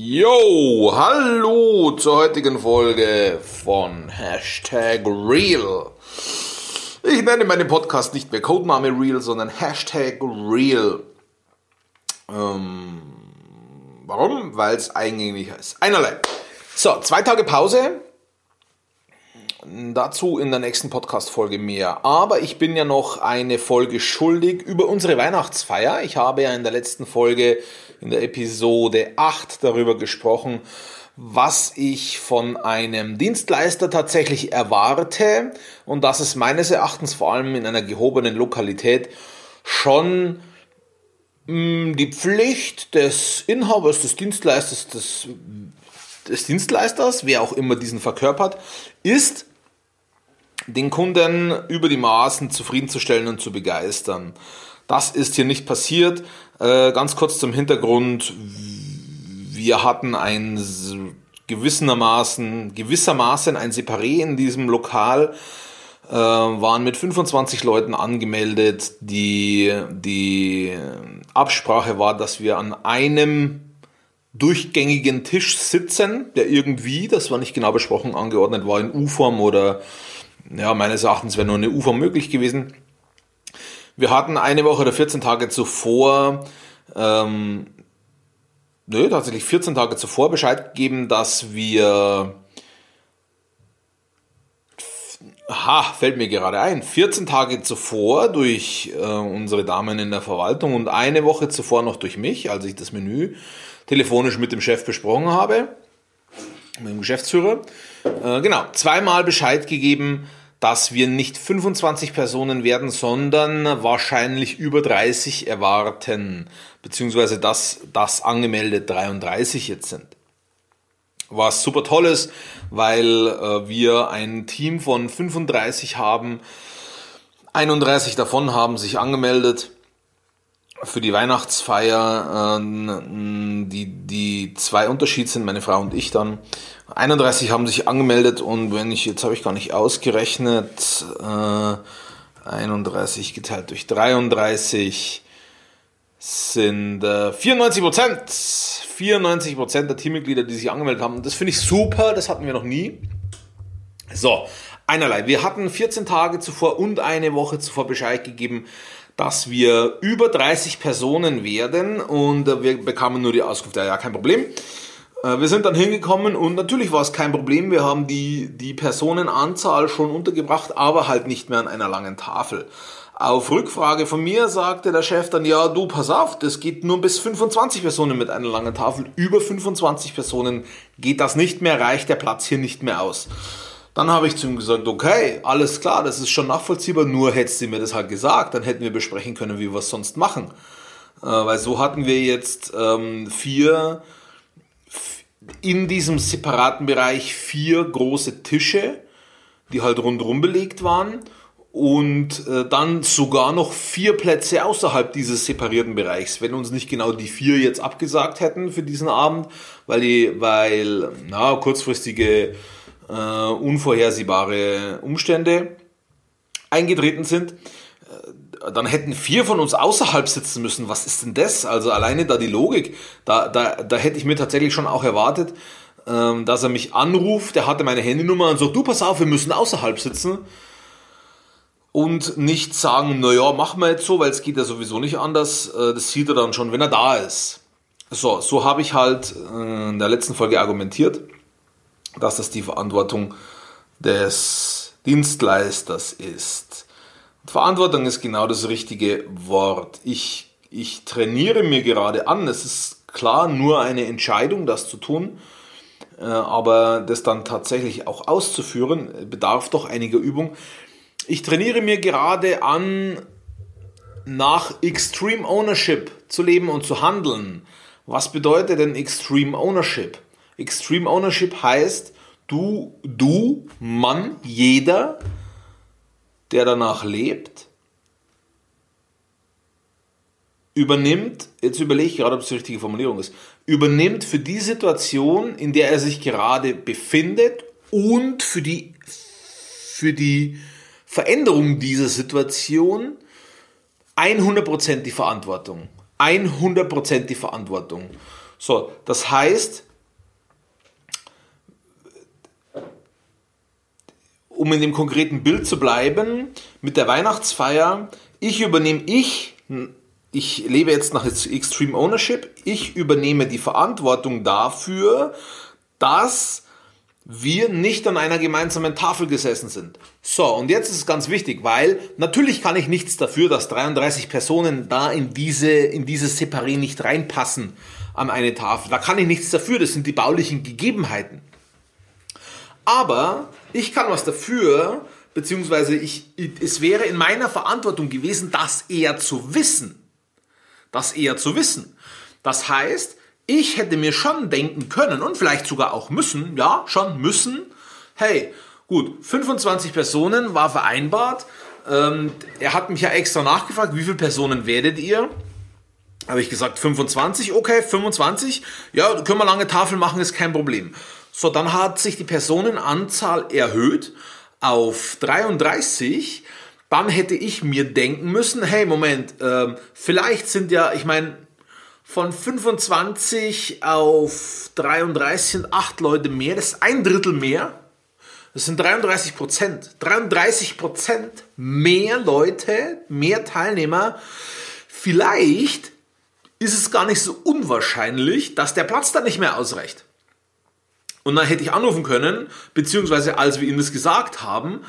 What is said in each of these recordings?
Yo, hallo zur heutigen Folge von Hashtag Real. Ich nenne meinen Podcast nicht mehr Codename Real, sondern Hashtag Real. Ähm, warum? Weil es eigentlich heißt. Einerlei. So, zwei Tage Pause. Dazu in der nächsten Podcast-Folge mehr. Aber ich bin ja noch eine Folge schuldig über unsere Weihnachtsfeier. Ich habe ja in der letzten Folge, in der Episode 8, darüber gesprochen, was ich von einem Dienstleister tatsächlich erwarte und dass es meines Erachtens vor allem in einer gehobenen Lokalität schon mh, die Pflicht des Inhabers, des Dienstleisters, des, des Dienstleisters, wer auch immer diesen verkörpert, ist, den Kunden über die Maßen zufriedenzustellen und zu begeistern. Das ist hier nicht passiert. Äh, ganz kurz zum Hintergrund. Wir hatten ein gewissermaßen, gewissermaßen ein Separé in diesem Lokal, äh, waren mit 25 Leuten angemeldet. Die, die Absprache war, dass wir an einem durchgängigen Tisch sitzen, der irgendwie, das war nicht genau besprochen, angeordnet war in U-Form oder ja, meines Erachtens wäre nur eine UFA möglich gewesen. Wir hatten eine Woche oder 14 Tage zuvor, ähm, nö, tatsächlich 14 Tage zuvor Bescheid gegeben, dass wir, ha, fällt mir gerade ein, 14 Tage zuvor durch äh, unsere Damen in der Verwaltung und eine Woche zuvor noch durch mich, als ich das Menü telefonisch mit dem Chef besprochen habe, mit dem Geschäftsführer, äh, genau, zweimal Bescheid gegeben, dass wir nicht 25 Personen werden, sondern wahrscheinlich über 30 erwarten, beziehungsweise dass das angemeldet 33 jetzt sind. Was super toll ist, weil äh, wir ein Team von 35 haben, 31 davon haben sich angemeldet für die Weihnachtsfeier. Äh, die, die zwei Unterschied sind meine Frau und ich dann. 31 haben sich angemeldet und wenn ich, jetzt habe ich gar nicht ausgerechnet, äh, 31 geteilt durch 33 sind äh, 94 Prozent. 94 Prozent der Teammitglieder, die sich angemeldet haben. Das finde ich super, das hatten wir noch nie. So, einerlei. Wir hatten 14 Tage zuvor und eine Woche zuvor Bescheid gegeben, dass wir über 30 Personen werden und wir bekamen nur die Auskunft, ja, ja, kein Problem. Äh, wir sind dann hingekommen und natürlich war es kein Problem. Wir haben die, die Personenanzahl schon untergebracht, aber halt nicht mehr an einer langen Tafel. Auf Rückfrage von mir sagte der Chef dann, ja, du, pass auf, das geht nur bis 25 Personen mit einer langen Tafel. Über 25 Personen geht das nicht mehr, reicht der Platz hier nicht mehr aus. Dann habe ich zu ihm gesagt, okay, alles klar, das ist schon nachvollziehbar, nur hättest du mir das halt gesagt, dann hätten wir besprechen können, wie wir es sonst machen. Äh, weil so hatten wir jetzt ähm, vier, in diesem separaten Bereich vier große Tische, die halt rundherum belegt waren und äh, dann sogar noch vier Plätze außerhalb dieses separierten Bereichs, wenn uns nicht genau die vier jetzt abgesagt hätten für diesen Abend, weil die, weil na, kurzfristige äh, unvorhersehbare Umstände eingetreten sind, dann hätten vier von uns außerhalb sitzen müssen. Was ist denn das? Also alleine da die Logik, da, da, da hätte ich mir tatsächlich schon auch erwartet, ähm, dass er mich anruft, der hatte meine Handynummer und sagt, du pass auf, wir müssen außerhalb sitzen. Und nicht sagen, naja, machen wir jetzt so, weil es geht ja sowieso nicht anders. Äh, das sieht er dann schon, wenn er da ist. So, so habe ich halt in der letzten Folge argumentiert dass das die Verantwortung des Dienstleisters ist. Verantwortung ist genau das richtige Wort. Ich, ich trainiere mir gerade an. Es ist klar nur eine Entscheidung, das zu tun. Äh, aber das dann tatsächlich auch auszuführen, bedarf doch einiger Übung. Ich trainiere mir gerade an, nach Extreme Ownership zu leben und zu handeln. Was bedeutet denn Extreme Ownership? Extreme Ownership heißt, du, du, Mann, jeder, der danach lebt, übernimmt, jetzt überlege ich gerade, ob es die richtige Formulierung ist, übernimmt für die Situation, in der er sich gerade befindet und für die, für die Veränderung dieser Situation 100% die Verantwortung. 100% die Verantwortung. So, das heißt, um in dem konkreten Bild zu bleiben, mit der Weihnachtsfeier, ich übernehme ich, ich lebe jetzt nach Extreme Ownership, ich übernehme die Verantwortung dafür, dass wir nicht an einer gemeinsamen Tafel gesessen sind. So, und jetzt ist es ganz wichtig, weil natürlich kann ich nichts dafür, dass 33 Personen da in diese, in dieses Separé nicht reinpassen an eine Tafel. Da kann ich nichts dafür, das sind die baulichen Gegebenheiten. Aber ich kann was dafür, beziehungsweise ich, es wäre in meiner Verantwortung gewesen, das eher zu wissen. Das eher zu wissen. Das heißt, ich hätte mir schon denken können und vielleicht sogar auch müssen, ja, schon müssen, hey, gut, 25 Personen war vereinbart. Ähm, er hat mich ja extra nachgefragt, wie viele Personen werdet ihr? Habe ich gesagt 25, okay, 25. Ja, können wir lange Tafel machen, ist kein Problem. So, dann hat sich die Personenanzahl erhöht auf 33. Dann hätte ich mir denken müssen, hey, Moment, äh, vielleicht sind ja, ich meine, von 25 auf 33 sind 8 Leute mehr, das ist ein Drittel mehr. Das sind 33 Prozent. 33 Prozent mehr Leute, mehr Teilnehmer. Vielleicht ist es gar nicht so unwahrscheinlich, dass der Platz dann nicht mehr ausreicht. Und dann hätte ich anrufen können, beziehungsweise als wir ihnen das gesagt haben,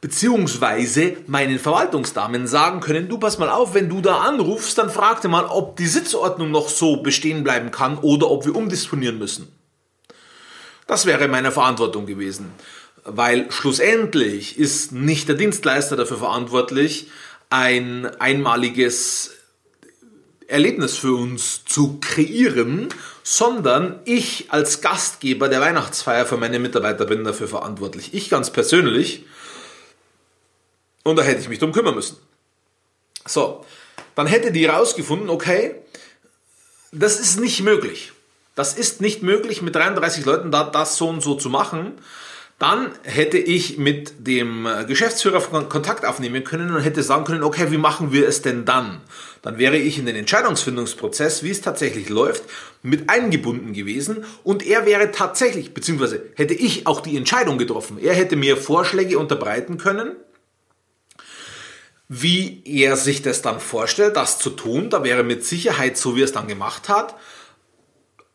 beziehungsweise meinen Verwaltungsdamen sagen können, du pass mal auf, wenn du da anrufst, dann fragte mal, ob die Sitzordnung noch so bestehen bleiben kann oder ob wir umdisponieren müssen. Das wäre meine Verantwortung gewesen, weil schlussendlich ist nicht der Dienstleister dafür verantwortlich, ein einmaliges Erlebnis für uns zu kreieren, sondern ich als Gastgeber der Weihnachtsfeier für meine Mitarbeiter bin dafür verantwortlich. Ich ganz persönlich und da hätte ich mich drum kümmern müssen. So, dann hätte die rausgefunden, okay, das ist nicht möglich. Das ist nicht möglich, mit 33 Leuten da das so und so zu machen. Dann hätte ich mit dem Geschäftsführer Kontakt aufnehmen können und hätte sagen können, okay, wie machen wir es denn dann? Dann wäre ich in den Entscheidungsfindungsprozess, wie es tatsächlich läuft, mit eingebunden gewesen und er wäre tatsächlich, beziehungsweise hätte ich auch die Entscheidung getroffen. Er hätte mir Vorschläge unterbreiten können wie er sich das dann vorstellt, das zu tun, da wäre mit Sicherheit, so wie er es dann gemacht hat,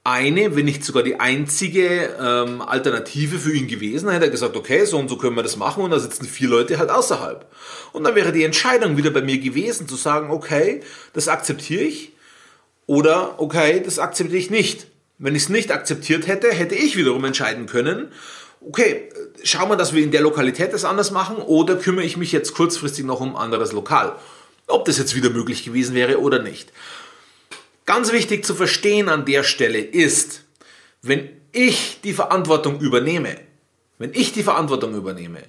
eine, wenn nicht sogar die einzige ähm, Alternative für ihn gewesen. Dann hätte er gesagt, okay, so und so können wir das machen und da sitzen vier Leute halt außerhalb. Und dann wäre die Entscheidung wieder bei mir gewesen, zu sagen, okay, das akzeptiere ich oder okay, das akzeptiere ich nicht. Wenn ich es nicht akzeptiert hätte, hätte ich wiederum entscheiden können, okay, schauen wir, dass wir in der Lokalität das anders machen oder kümmere ich mich jetzt kurzfristig noch um ein anderes Lokal? Ob das jetzt wieder möglich gewesen wäre oder nicht. Ganz wichtig zu verstehen an der Stelle ist, wenn ich die Verantwortung übernehme, wenn ich die Verantwortung übernehme,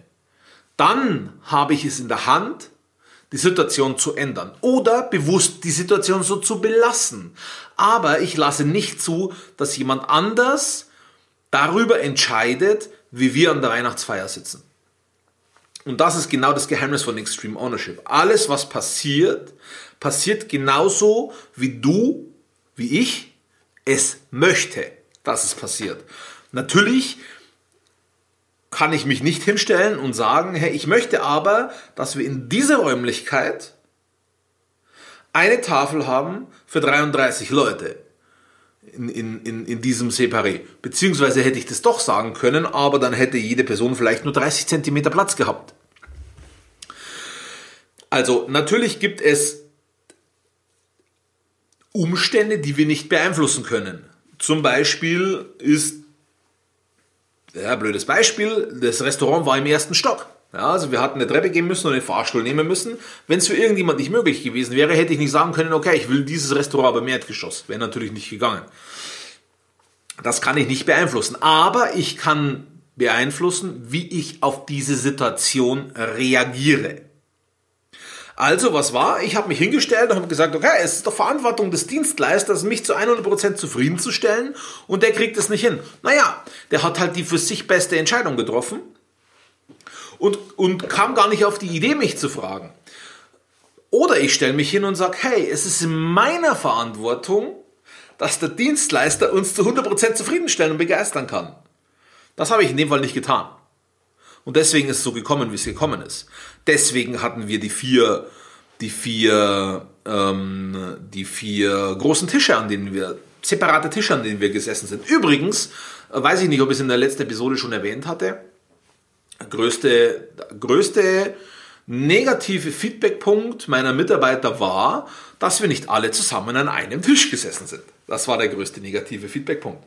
dann habe ich es in der Hand, die Situation zu ändern oder bewusst die Situation so zu belassen. Aber ich lasse nicht zu, dass jemand anders darüber entscheidet, wie wir an der Weihnachtsfeier sitzen. Und das ist genau das Geheimnis von Extreme Ownership. Alles, was passiert, passiert genauso, wie du, wie ich es möchte, dass es passiert. Natürlich kann ich mich nicht hinstellen und sagen, hey, ich möchte aber, dass wir in dieser Räumlichkeit eine Tafel haben für 33 Leute in, in, in, in diesem Separé. Beziehungsweise hätte ich das doch sagen können, aber dann hätte jede Person vielleicht nur 30 cm Platz gehabt. Also natürlich gibt es Umstände, die wir nicht beeinflussen können. Zum Beispiel ist, ja, blödes Beispiel, das Restaurant war im ersten Stock. Ja, also wir hatten eine Treppe gehen müssen und den Fahrstuhl nehmen müssen. Wenn es für irgendjemand nicht möglich gewesen wäre, hätte ich nicht sagen können, okay, ich will dieses Restaurant aber im Erdgeschoss. Wäre natürlich nicht gegangen. Das kann ich nicht beeinflussen. Aber ich kann beeinflussen, wie ich auf diese Situation reagiere. Also, was war? Ich habe mich hingestellt und habe gesagt, okay, es ist doch Verantwortung des Dienstleisters, mich zu 100% zufriedenzustellen und der kriegt es nicht hin. Naja, der hat halt die für sich beste Entscheidung getroffen und, und kam gar nicht auf die Idee, mich zu fragen. Oder ich stelle mich hin und sage, hey, es ist in meiner Verantwortung, dass der Dienstleister uns zu 100% zufriedenstellen und begeistern kann. Das habe ich in dem Fall nicht getan. Und deswegen ist es so gekommen, wie es gekommen ist. Deswegen hatten wir die vier, die vier, ähm, die vier großen Tische, an denen wir, separate Tische, an denen wir gesessen sind. Übrigens, äh, weiß ich nicht, ob ich es in der letzten Episode schon erwähnt hatte, größte, größte negative Feedbackpunkt meiner Mitarbeiter war, dass wir nicht alle zusammen an einem Tisch gesessen sind. Das war der größte negative Feedbackpunkt.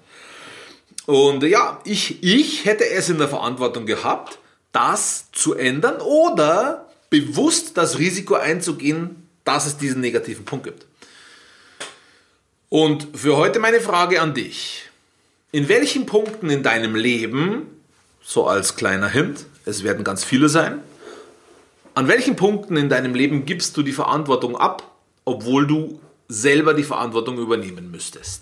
Und ja, ich, ich hätte es in der Verantwortung gehabt, das zu ändern oder bewusst das Risiko einzugehen, dass es diesen negativen Punkt gibt. Und für heute meine Frage an dich. In welchen Punkten in deinem Leben, so als kleiner Hint, es werden ganz viele sein, an welchen Punkten in deinem Leben gibst du die Verantwortung ab, obwohl du selber die Verantwortung übernehmen müsstest?